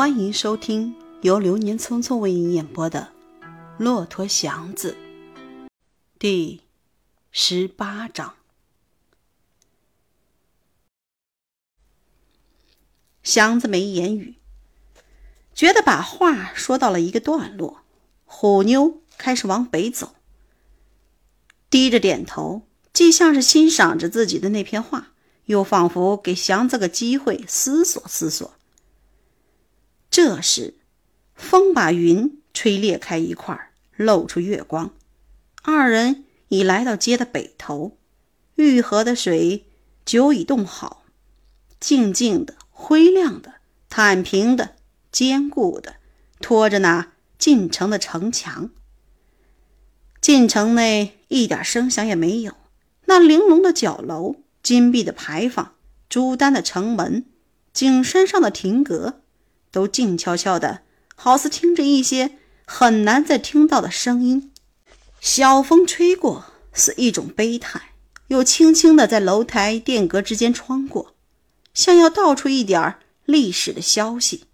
欢迎收听由流年匆匆为您演播的《骆驼祥子》第十八章。祥子没言语，觉得把话说到了一个段落，虎妞开始往北走，低着点头，既像是欣赏着自己的那篇画，又仿佛给祥子个机会思索思索。这时，风把云吹裂开一块，露出月光。二人已来到街的北头，玉河的水久已冻好，静静的、灰亮的、坦平的、坚固的，托着那进城的城墙。进城内一点声响也没有，那玲珑的角楼、金碧的牌坊、朱丹的城门、景山上的亭阁。都静悄悄的，好似听着一些很难再听到的声音。小风吹过，似一种悲叹，又轻轻的在楼台殿阁之间穿过，像要道出一点历史的消息。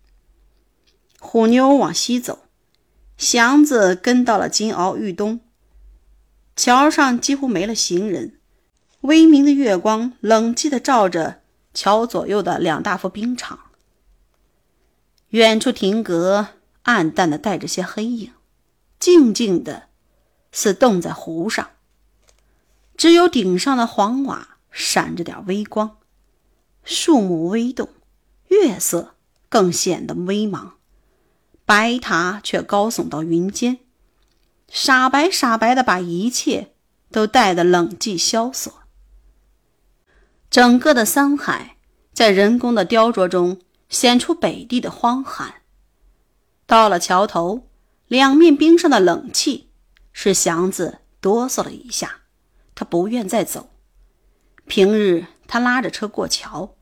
虎妞往西走，祥子跟到了金鳌玉东。桥上几乎没了行人，微明的月光冷寂的照着桥左右的两大副冰场。远处亭阁暗淡的带着些黑影，静静的，似冻在湖上。只有顶上的黄瓦闪着点微光，树木微动，月色更显得微茫。白塔却高耸到云间，傻白傻白的把一切都带得冷寂萧索。整个的山海在人工的雕琢中。显出北地的荒寒。到了桥头，两面冰上的冷气使祥子哆嗦了一下，他不愿再走。平日他拉着车过桥，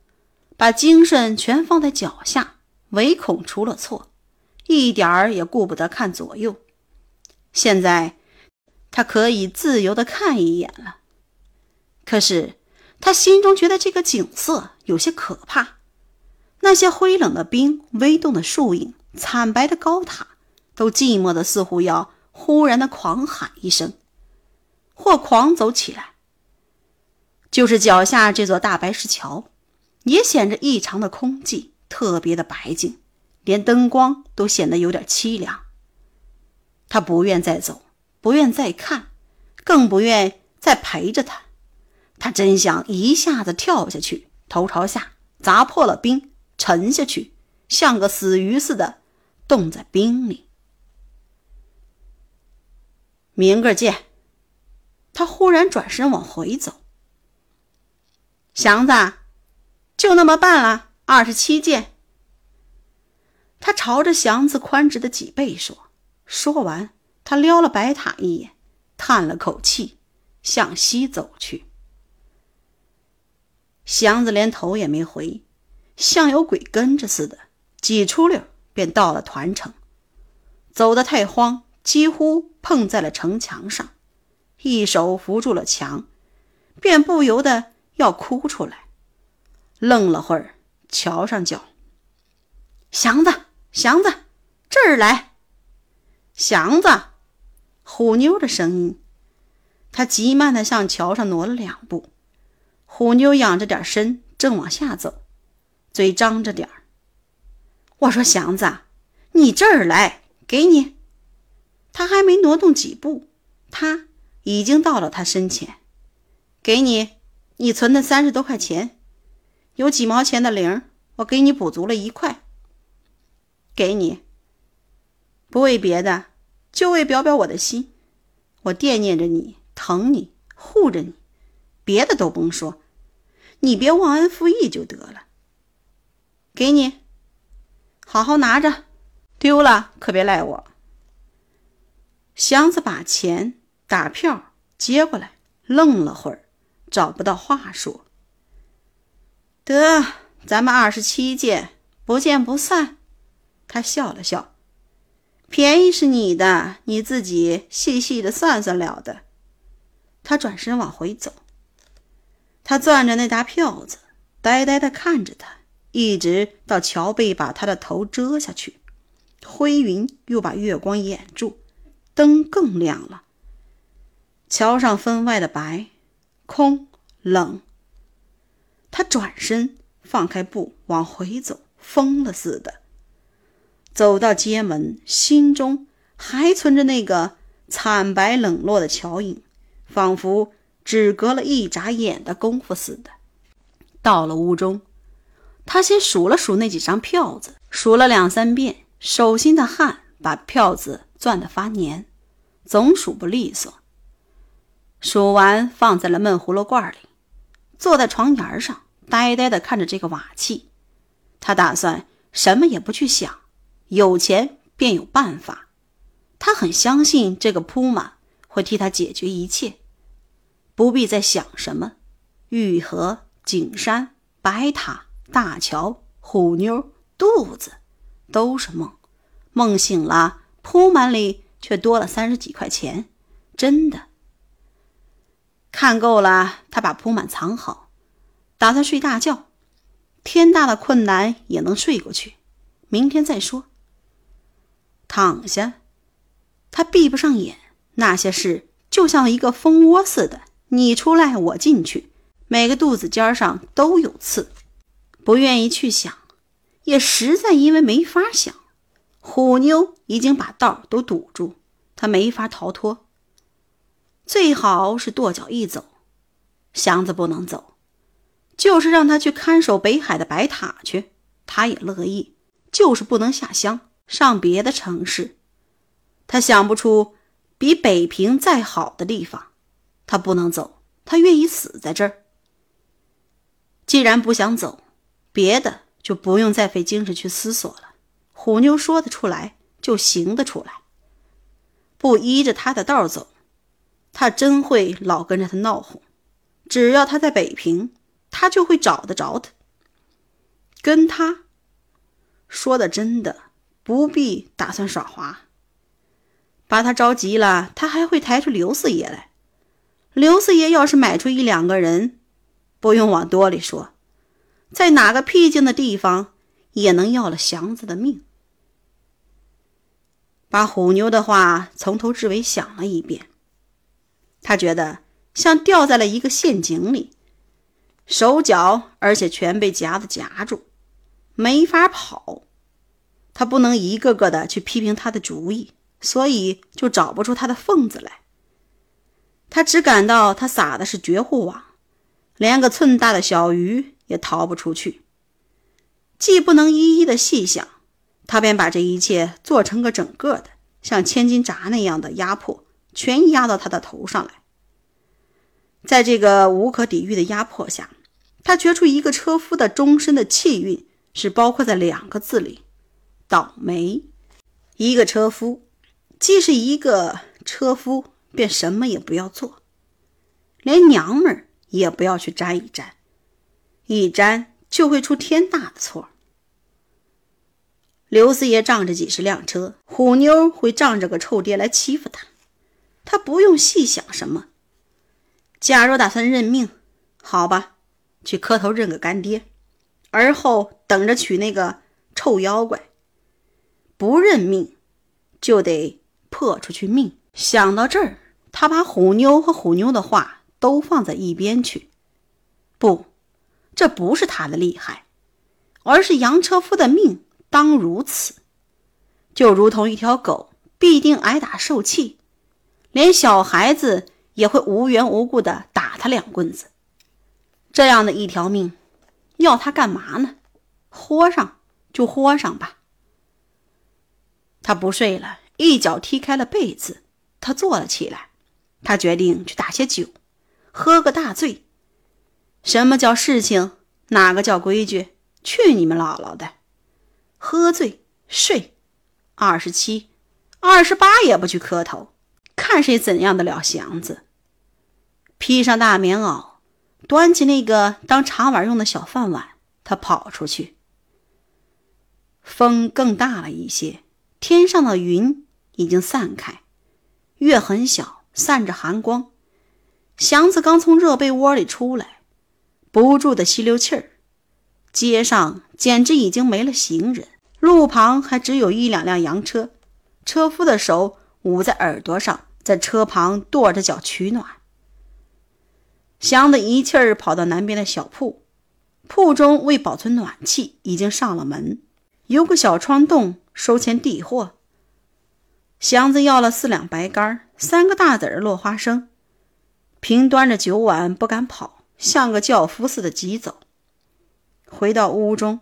把精神全放在脚下，唯恐出了错，一点儿也顾不得看左右。现在他可以自由的看一眼了，可是他心中觉得这个景色有些可怕。那些灰冷的冰、微动的树影、惨白的高塔，都寂寞的似乎要忽然的狂喊一声，或狂走起来。就是脚下这座大白石桥，也显着异常的空寂，特别的白净，连灯光都显得有点凄凉。他不愿再走，不愿再看，更不愿再陪着他。他真想一下子跳下去，头朝下砸破了冰。沉下去，像个死鱼似的，冻在冰里。明个见。他忽然转身往回走。祥子，就那么办了，二十七件。他朝着祥子宽直的脊背说。说完，他撩了白塔一眼，叹了口气，向西走去。祥子连头也没回。像有鬼跟着似的，几出溜便到了团城。走得太慌，几乎碰在了城墙上，一手扶住了墙，便不由得要哭出来。愣了会儿，桥上叫：“祥子，祥子，这儿来！”祥子，虎妞的声音。他急慢地向桥上挪了两步。虎妞仰着点身，正往下走。嘴张着点儿，我说：“祥子，你这儿来，给你。”他还没挪动几步，他已经到了他身前，给你，你存的三十多块钱，有几毛钱的零，我给你补足了一块。给你，不为别的，就为表表我的心，我惦念着你，疼你，护着你，别的都甭说，你别忘恩负义就得了。给你，好好拿着，丢了可别赖我。祥子把钱打票接过来，愣了会儿，找不到话说。得，咱们二十七件，不见不散。他笑了笑，便宜是你的，你自己细细的算算了的。他转身往回走，他攥着那沓票子，呆呆的看着他。一直到桥背把他的头遮下去，灰云又把月光掩住，灯更亮了。桥上分外的白，空冷。他转身放开步往回走，疯了似的。走到街门，心中还存着那个惨白冷落的桥影，仿佛只隔了一眨眼的功夫似的。到了屋中。他先数了数那几张票子，数了两三遍，手心的汗把票子攥得发黏，总数不利索。数完，放在了闷葫芦罐里，坐在床沿上，呆呆地看着这个瓦器。他打算什么也不去想，有钱便有办法。他很相信这个铺满会替他解决一切，不必再想什么玉河、景山、白塔。大桥、虎妞、肚子，都是梦。梦醒了，铺满里却多了三十几块钱，真的。看够了，他把铺满藏好，打算睡大觉。天大的困难也能睡过去，明天再说。躺下，他闭不上眼，那些事就像一个蜂窝似的，你出来我进去，每个肚子尖上都有刺。不愿意去想，也实在因为没法想。虎妞已经把道都堵住，他没法逃脱。最好是跺脚一走，祥子不能走，就是让他去看守北海的白塔去，他也乐意。就是不能下乡，上别的城市。他想不出比北平再好的地方。他不能走，他愿意死在这儿。既然不想走。别的就不用再费精神去思索了。虎妞说得出来，就行得出来。不依着他的道走，他真会老跟着他闹哄。只要他在北平，他就会找得着他。跟他说的真的，不必打算耍滑。把他着急了，他还会抬出刘四爷来。刘四爷要是买出一两个人，不用往多里说。在哪个僻静的地方，也能要了祥子的命。把虎妞的话从头至尾想了一遍，他觉得像掉在了一个陷阱里，手脚而且全被夹子夹住，没法跑。他不能一个个的去批评他的主意，所以就找不出他的缝子来。他只感到他撒的是绝户网，连个寸大的小鱼。也逃不出去，既不能一一的细想，他便把这一切做成个整个的，像千斤闸那样的压迫，全压到他的头上来。在这个无可抵御的压迫下，他觉出一个车夫的终身的气运是包括在两个字里：倒霉。一个车夫，既是一个车夫，便什么也不要做，连娘们儿也不要去沾一沾。一沾就会出天大的错。刘四爷仗着几十辆车，虎妞会仗着个臭爹来欺负他，他不用细想什么。假若打算认命，好吧，去磕头认个干爹，而后等着娶那个臭妖怪。不认命，就得破出去命。想到这儿，他把虎妞和虎妞的话都放在一边去，不。这不是他的厉害，而是杨车夫的命当如此。就如同一条狗必定挨打受气，连小孩子也会无缘无故的打他两棍子。这样的一条命，要他干嘛呢？豁上就豁上吧。他不睡了，一脚踢开了被子，他坐了起来。他决定去打些酒，喝个大醉。什么叫事情？哪个叫规矩？去你们姥姥的！喝醉睡，二十七、二十八也不去磕头，看谁怎样的了祥子。披上大棉袄，端起那个当茶碗用的小饭碗，他跑出去。风更大了一些，天上的云已经散开，月很小，散着寒光。祥子刚从热被窝里出来。不住的吸溜气儿，街上简直已经没了行人，路旁还只有一两辆洋车，车夫的手捂在耳朵上，在车旁跺着脚取暖。祥子一气儿跑到南边的小铺，铺中为保存暖气，已经上了门，有个小窗洞收钱递货。祥子要了四两白干，三个大子儿落花生，平端着酒碗不敢跑，像个轿夫似的急走。回到屋中，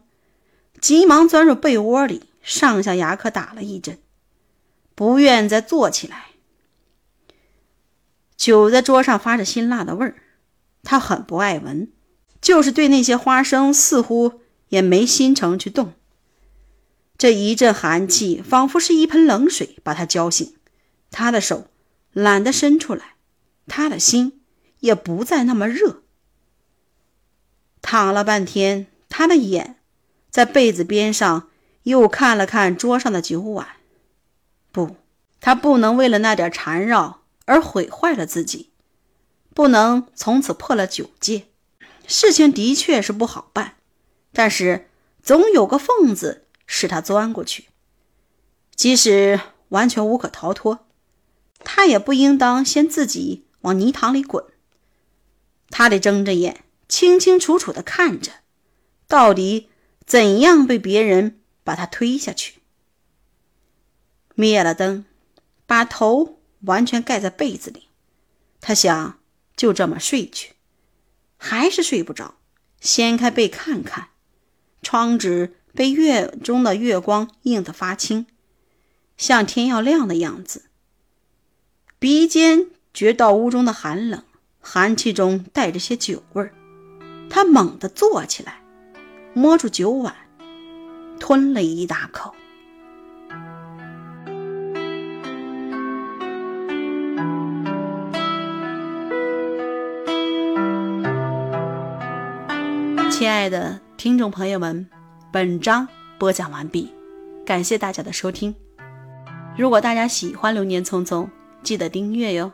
急忙钻入被窝里，上下牙可打了一针，不愿再坐起来。酒在桌上发着辛辣的味儿，他很不爱闻，就是对那些花生似乎也没心成去动。这一阵寒气，仿佛是一盆冷水把他浇醒，他的手懒得伸出来，他的心也不再那么热。躺了半天。他的眼在被子边上又看了看桌上的酒碗，不，他不能为了那点缠绕而毁坏了自己，不能从此破了酒戒。事情的确是不好办，但是总有个缝子使他钻过去。即使完全无可逃脱，他也不应当先自己往泥塘里滚。他得睁着眼，清清楚楚地看着。到底怎样被别人把他推下去？灭了灯，把头完全盖在被子里，他想就这么睡去，还是睡不着。掀开被看看，窗纸被月中的月光映得发青，像天要亮的样子。鼻尖觉到屋中的寒冷，寒气中带着些酒味儿，他猛地坐起来。摸住酒碗，吞了一大口。亲爱的听众朋友们，本章播讲完毕，感谢大家的收听。如果大家喜欢《流年匆匆》，记得订阅哟。